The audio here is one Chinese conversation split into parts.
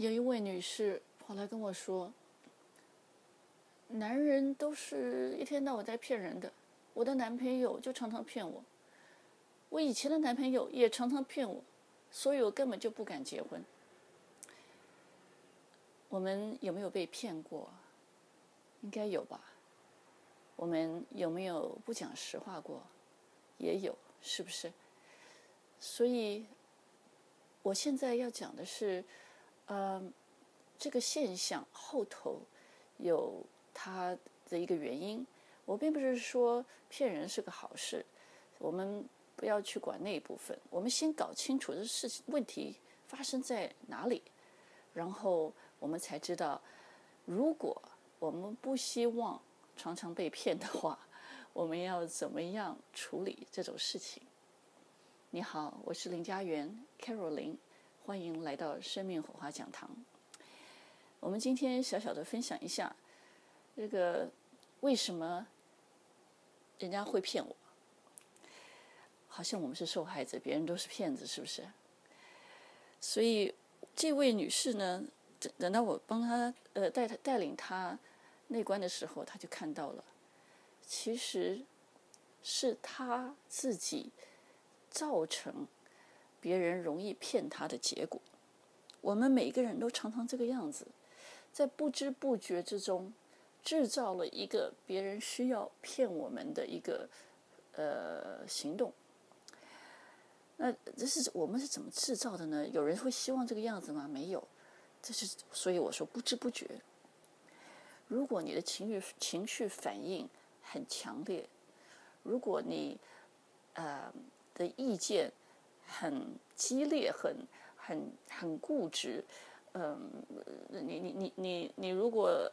有一位女士跑来跟我说：“男人都是一天到晚在骗人的，我的男朋友就常常骗我，我以前的男朋友也常常骗我，所以我根本就不敢结婚。”我们有没有被骗过？应该有吧。我们有没有不讲实话过？也有，是不是？所以，我现在要讲的是。呃，这个现象后头有它的一个原因。我并不是说骗人是个好事，我们不要去管那一部分。我们先搞清楚这事情问题发生在哪里，然后我们才知道，如果我们不希望常常被骗的话，我们要怎么样处理这种事情。你好，我是林佳媛，Carolyn。欢迎来到生命火花讲堂。我们今天小小的分享一下，这个为什么人家会骗我？好像我们是受害者，别人都是骗子，是不是？所以这位女士呢，等等到我帮她呃带她带领她内观的时候，她就看到了，其实是她自己造成。别人容易骗他的结果，我们每个人都常常这个样子，在不知不觉之中，制造了一个别人需要骗我们的一个呃行动。那这是我们是怎么制造的呢？有人会希望这个样子吗？没有，这是所以我说不知不觉。如果你的情绪情绪反应很强烈，如果你呃的意见。很激烈，很很很固执，嗯，你你你你你如果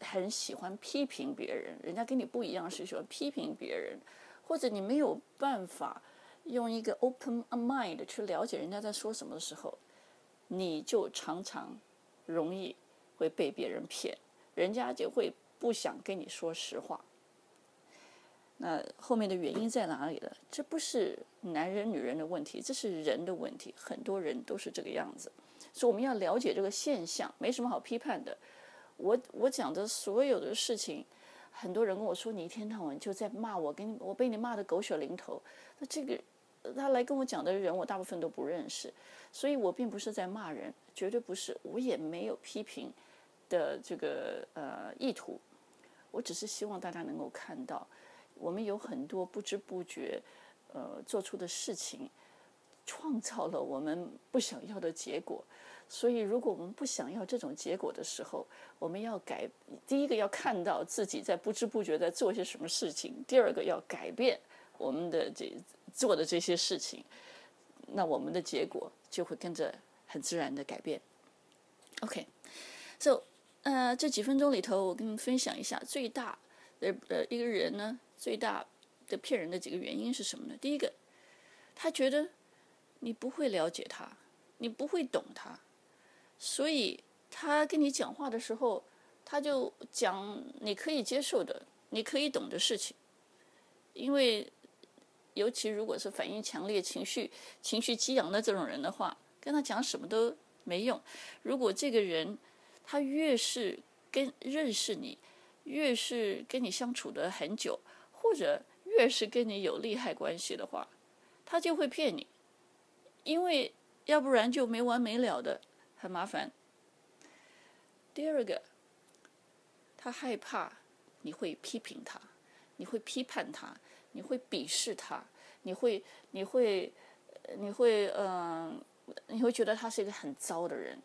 很喜欢批评别人，人家跟你不一样，是喜欢批评别人，或者你没有办法用一个 open mind 去了解人家在说什么的时候，你就常常容易会被别人骗，人家就会不想跟你说实话。那后面的原因在哪里了？这不是男人女人的问题，这是人的问题。很多人都是这个样子，所以我们要了解这个现象，没什么好批判的。我我讲的所有的事情，很多人跟我说，你一天到晚就在骂我，跟我被你骂得狗血淋头。那这个他来跟我讲的人，我大部分都不认识，所以我并不是在骂人，绝对不是，我也没有批评的这个呃意图，我只是希望大家能够看到。我们有很多不知不觉，呃，做出的事情，创造了我们不想要的结果。所以，如果我们不想要这种结果的时候，我们要改。第一个要看到自己在不知不觉在做些什么事情；第二个要改变我们的这做的这些事情，那我们的结果就会跟着很自然的改变。OK，so，呃，这几分钟里头，我跟你们分享一下最大呃呃一个人呢。最大的骗人的几个原因是什么呢？第一个，他觉得你不会了解他，你不会懂他，所以他跟你讲话的时候，他就讲你可以接受的、你可以懂的事情。因为，尤其如果是反应强烈、情绪情绪激昂的这种人的话，跟他讲什么都没用。如果这个人他越是跟认识你，越是跟你相处的很久。或者越是跟你有利害关系的话，他就会骗你，因为要不然就没完没了的，很麻烦。第二个，他害怕你会批评他，你会批判他，你会鄙视他，你会你会你会嗯，你会觉得他是一个很糟的人，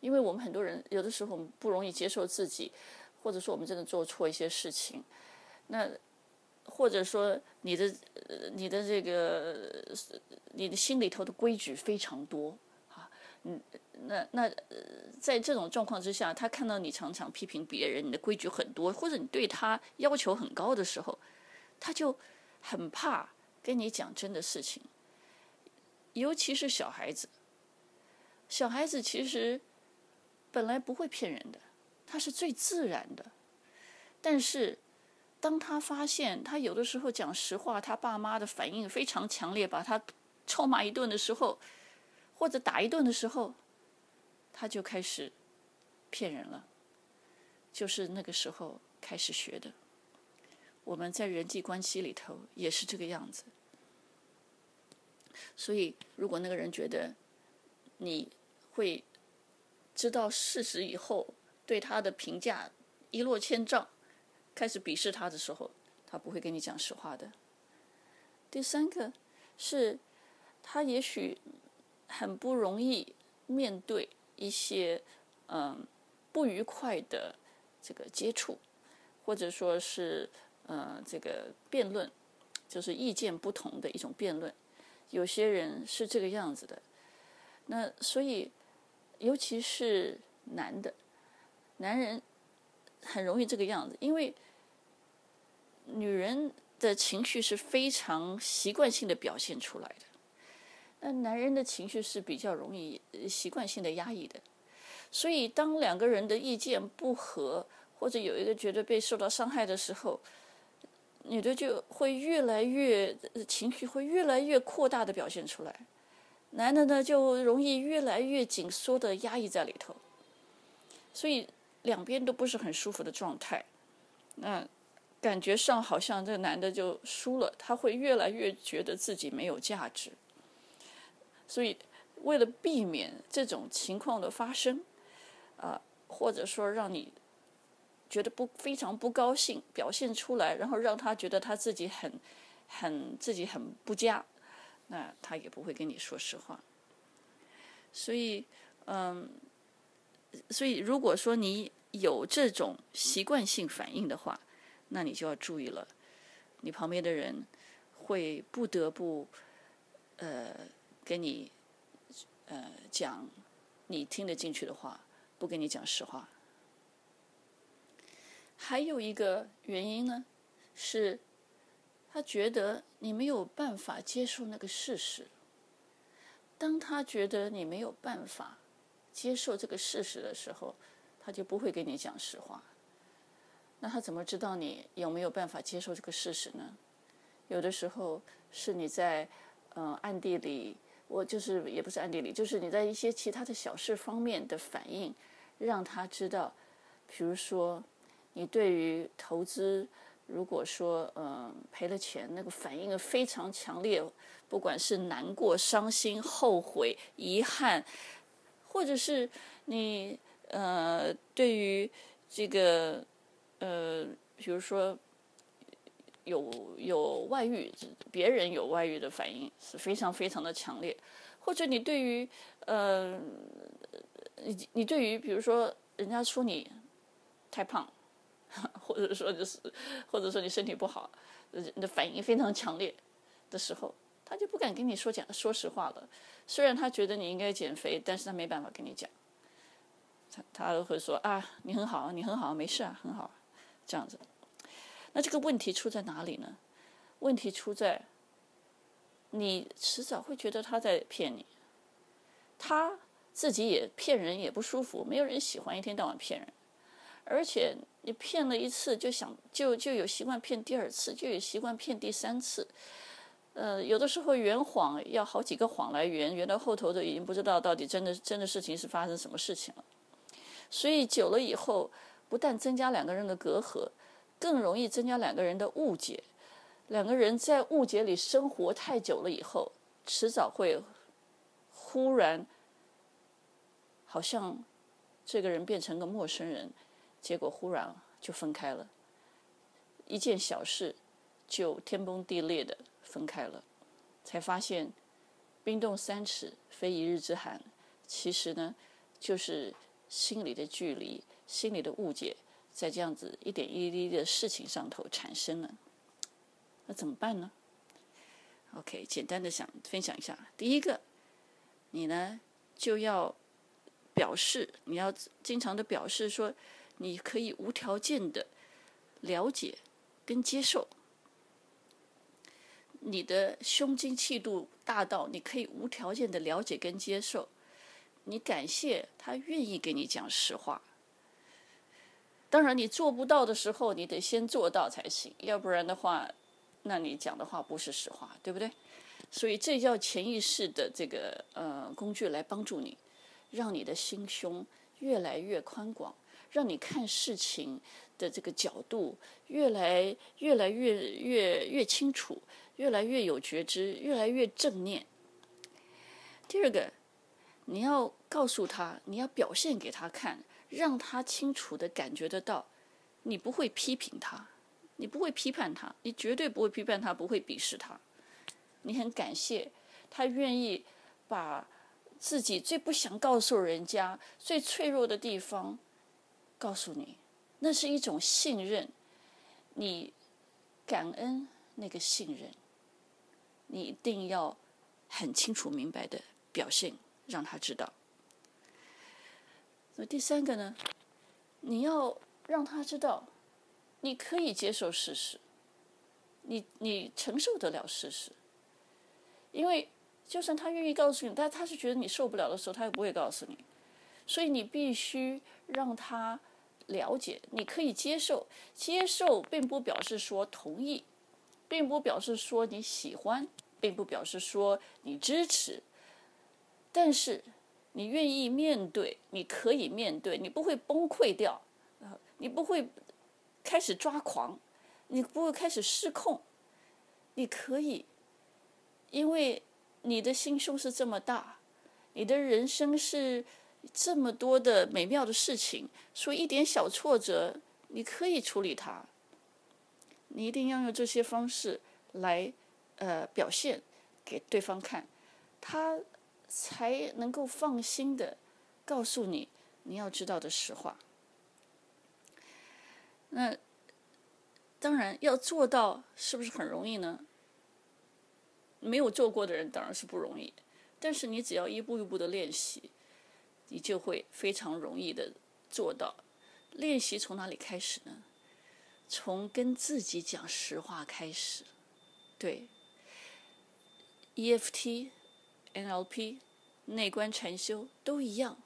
因为我们很多人有的时候不容易接受自己，或者说我们真的做错一些事情，那。或者说你的你的这个你的心里头的规矩非常多啊，嗯，那那在这种状况之下，他看到你常常批评别人，你的规矩很多，或者你对他要求很高的时候，他就很怕跟你讲真的事情。尤其是小孩子，小孩子其实本来不会骗人的，他是最自然的，但是。当他发现他有的时候讲实话，他爸妈的反应非常强烈，把他臭骂一顿的时候，或者打一顿的时候，他就开始骗人了。就是那个时候开始学的。我们在人际关系里头也是这个样子。所以，如果那个人觉得你会知道事实以后，对他的评价一落千丈，开始鄙视他的时候，他不会跟你讲实话的。第三个是，他也许很不容易面对一些嗯不愉快的这个接触，或者说是嗯这个辩论，就是意见不同的一种辩论。有些人是这个样子的，那所以，尤其是男的，男人很容易这个样子，因为女人的情绪是非常习惯性的表现出来的，那男人的情绪是比较容易习惯性的压抑的，所以当两个人的意见不合，或者有一个觉得被受到伤害的时候。女的就会越来越情绪会越来越扩大的表现出来，男的呢就容易越来越紧缩的压抑在里头，所以两边都不是很舒服的状态。那感觉上好像这个男的就输了，他会越来越觉得自己没有价值。所以为了避免这种情况的发生，啊，或者说让你。觉得不非常不高兴，表现出来，然后让他觉得他自己很很自己很不佳，那他也不会跟你说实话。所以，嗯，所以如果说你有这种习惯性反应的话，那你就要注意了，你旁边的人会不得不呃跟你呃讲你听得进去的话，不跟你讲实话。还有一个原因呢，是他觉得你没有办法接受那个事实。当他觉得你没有办法接受这个事实的时候，他就不会跟你讲实话。那他怎么知道你有没有办法接受这个事实呢？有的时候是你在嗯、呃、暗地里，我就是也不是暗地里，就是你在一些其他的小事方面的反应，让他知道，比如说。你对于投资，如果说嗯赔了钱，那个反应非常强烈，不管是难过、伤心、后悔、遗憾，或者是你呃对于这个呃比如说有有外遇，别人有外遇的反应是非常非常的强烈，或者你对于呃你你对于比如说人家说你太胖。或者说就是，或者说你身体不好，你的反应非常强烈的时候，他就不敢跟你说讲说实话了。虽然他觉得你应该减肥，但是他没办法跟你讲。他他会说啊，你很好，你很好，没事啊，很好，这样子。那这个问题出在哪里呢？问题出在你迟早会觉得他在骗你，他自己也骗人也不舒服，没有人喜欢一天到晚骗人。而且你骗了一次，就想就就有习惯骗第二次，就有习惯骗第三次。呃，有的时候圆谎要好几个谎来圆，圆到后头都已经不知道到底真的真的事情是发生什么事情了。所以久了以后，不但增加两个人的隔阂，更容易增加两个人的误解。两个人在误解里生活太久了以后，迟早会忽然好像这个人变成个陌生人。结果忽然就分开了，一件小事就天崩地裂的分开了，才发现冰冻三尺非一日之寒。其实呢，就是心里的距离、心里的误解，在这样子一点一滴的事情上头产生了。那怎么办呢？OK，简单的想分享一下。第一个，你呢就要表示，你要经常的表示说。你可以无条件的了解跟接受，你的胸襟气度大到你可以无条件的了解跟接受，你感谢他愿意给你讲实话。当然，你做不到的时候，你得先做到才行，要不然的话，那你讲的话不是实话，对不对？所以这叫潜意识的这个呃工具来帮助你。让你的心胸越来越宽广，让你看事情的这个角度越来越来越越越清楚，越来越有觉知，越来越正念。第二个，你要告诉他，你要表现给他看，让他清楚的感觉得到，你不会批评他，你不会批判他，你绝对不会批判他，不会鄙视他，你很感谢他愿意把。自己最不想告诉人家、最脆弱的地方，告诉你，那是一种信任。你感恩那个信任，你一定要很清楚明白的表现，让他知道。那第三个呢？你要让他知道，你可以接受事实，你你承受得了事实，因为。就算他愿意告诉你，但他是觉得你受不了的时候，他也不会告诉你。所以你必须让他了解，你可以接受。接受并不表示说同意，并不表示说你喜欢，并不表示说你支持。但是你愿意面对，你可以面对，你不会崩溃掉，你不会开始抓狂，你不会开始失控，你可以，因为。你的心胸是这么大，你的人生是这么多的美妙的事情，所以一点小挫折你可以处理它。你一定要用这些方式来呃表现给对方看，他才能够放心的告诉你你要知道的实话。那当然要做到，是不是很容易呢？没有做过的人当然是不容易，但是你只要一步一步的练习，你就会非常容易的做到。练习从哪里开始呢？从跟自己讲实话开始。对，EFT、NLP、内观禅修都一样，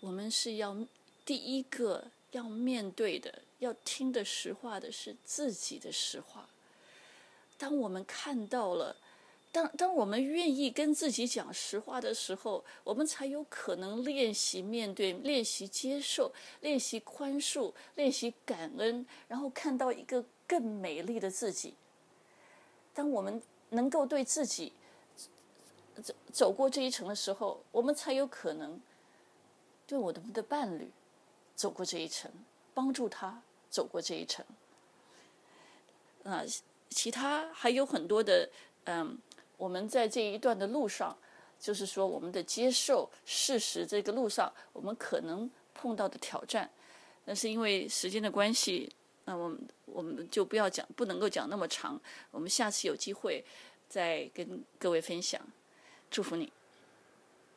我们是要第一个要面对的、要听的实话的是自己的实话。当我们看到了。当当我们愿意跟自己讲实话的时候，我们才有可能练习面对、练习接受、练习宽恕、练习感恩，然后看到一个更美丽的自己。当我们能够对自己走走过这一程的时候，我们才有可能对我们的伴侣走过这一程，帮助他走过这一程。啊，其他还有很多的，嗯。我们在这一段的路上，就是说我们的接受事实这个路上，我们可能碰到的挑战。但是因为时间的关系，那我们我们就不要讲，不能够讲那么长。我们下次有机会再跟各位分享。祝福你。